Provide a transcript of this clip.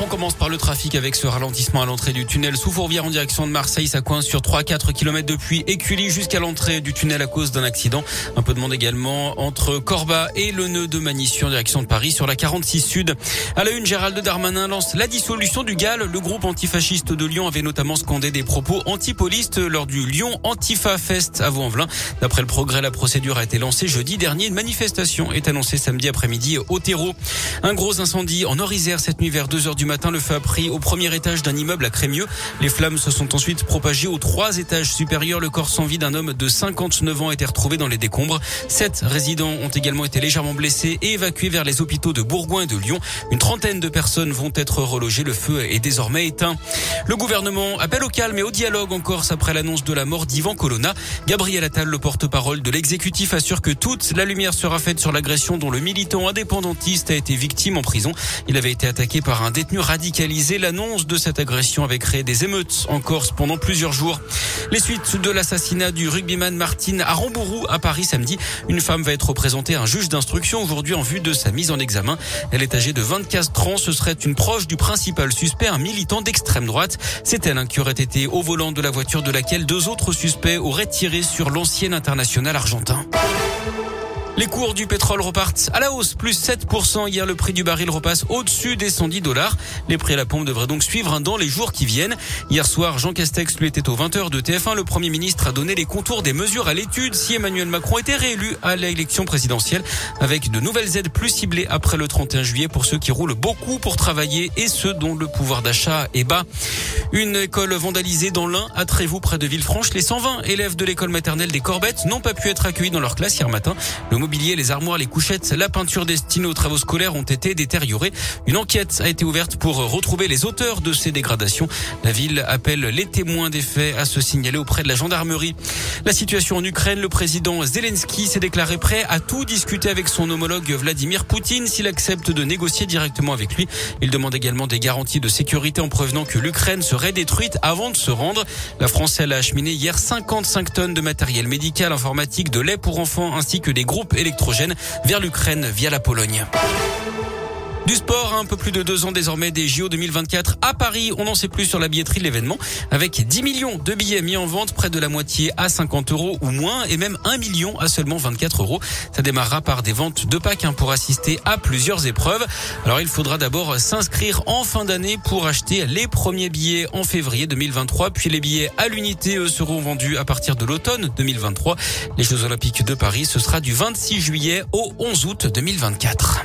On commence par le trafic avec ce ralentissement à l'entrée du tunnel sous Fourvière en direction de Marseille. Ça coince sur 3-4 km depuis Écully jusqu'à l'entrée du tunnel à cause d'un accident. Un peu de monde également entre Corba et le nœud de Manissu en direction de Paris sur la 46 Sud. À la une, Gérald Darmanin lance la dissolution du GAL. Le groupe antifasciste de Lyon avait notamment scandé des propos antipolistes lors du Lyon Antifa Fest à Vaux-en-Velin. D'après le progrès, la procédure a été lancée jeudi dernier. Une manifestation est annoncée samedi après-midi au terreau. Un gros incendie en Orisère cette nuit vers 2 heures du matin. Le feu a pris au premier étage d'un immeuble à Crémieux. Les flammes se sont ensuite propagées aux trois étages supérieurs. Le corps sans vie d'un homme de 59 ans a été retrouvé dans les décombres. Sept résidents ont également été légèrement blessés et évacués vers les hôpitaux de Bourgoin et de Lyon. Une trentaine de personnes vont être relogées. Le feu est désormais éteint. Le gouvernement appelle au calme et au dialogue en Corse après l'annonce de la mort d'Ivan Colonna. Gabriel Attal, le porte-parole de l'exécutif, assure que toute la lumière sera faite sur l'agression dont le militant indépendantiste a été victime en prison. Il avait été attaqué par un détenu radicalisé L'annonce de cette agression avait créé des émeutes en Corse pendant plusieurs jours. Les suites de l'assassinat du rugbyman Martine à à Paris samedi. Une femme va être représentée à un juge d'instruction aujourd'hui en vue de sa mise en examen. Elle est âgée de 24 ans. Ce serait une proche du principal suspect, un militant d'extrême droite. C'est elle hein, qui aurait été au volant de la voiture de laquelle deux autres suspects auraient tiré sur l'ancien international argentin. Les cours du pétrole repartent à la hausse, plus 7%. Hier, le prix du baril repasse au-dessus des 110 dollars. Les prix à la pompe devraient donc suivre dans les jours qui viennent. Hier soir, Jean Castex lui était au 20h de TF1. Le Premier ministre a donné les contours des mesures à l'étude si Emmanuel Macron était réélu à l'élection présidentielle avec de nouvelles aides plus ciblées après le 31 juillet pour ceux qui roulent beaucoup pour travailler et ceux dont le pouvoir d'achat est bas. Une école vandalisée dans l'Ain à Trévoux près de Villefranche. Les 120 élèves de l'école maternelle des Corbettes n'ont pas pu être accueillis dans leur classe hier matin. Mobilier, les armoires, les couchettes, la peinture destinée aux travaux scolaires ont été détériorées. Une enquête a été ouverte pour retrouver les auteurs de ces dégradations. La ville appelle les témoins des faits à se signaler auprès de la gendarmerie. La situation en Ukraine, le président Zelensky s'est déclaré prêt à tout discuter avec son homologue Vladimir Poutine s'il accepte de négocier directement avec lui. Il demande également des garanties de sécurité en prévenant que l'Ukraine serait détruite avant de se rendre. La France, elle a acheminé hier 55 tonnes de matériel médical, informatique, de lait pour enfants ainsi que des groupes électrogènes vers l'Ukraine via la Pologne. Du sport, un peu plus de deux ans désormais des JO 2024 à Paris. On n'en sait plus sur la billetterie de l'événement. Avec 10 millions de billets mis en vente, près de la moitié à 50 euros ou moins, et même 1 million à seulement 24 euros. Ça démarrera par des ventes de packs hein, pour assister à plusieurs épreuves. Alors il faudra d'abord s'inscrire en fin d'année pour acheter les premiers billets en février 2023, puis les billets à l'unité seront vendus à partir de l'automne 2023. Les Jeux Olympiques de Paris, ce sera du 26 juillet au 11 août 2024.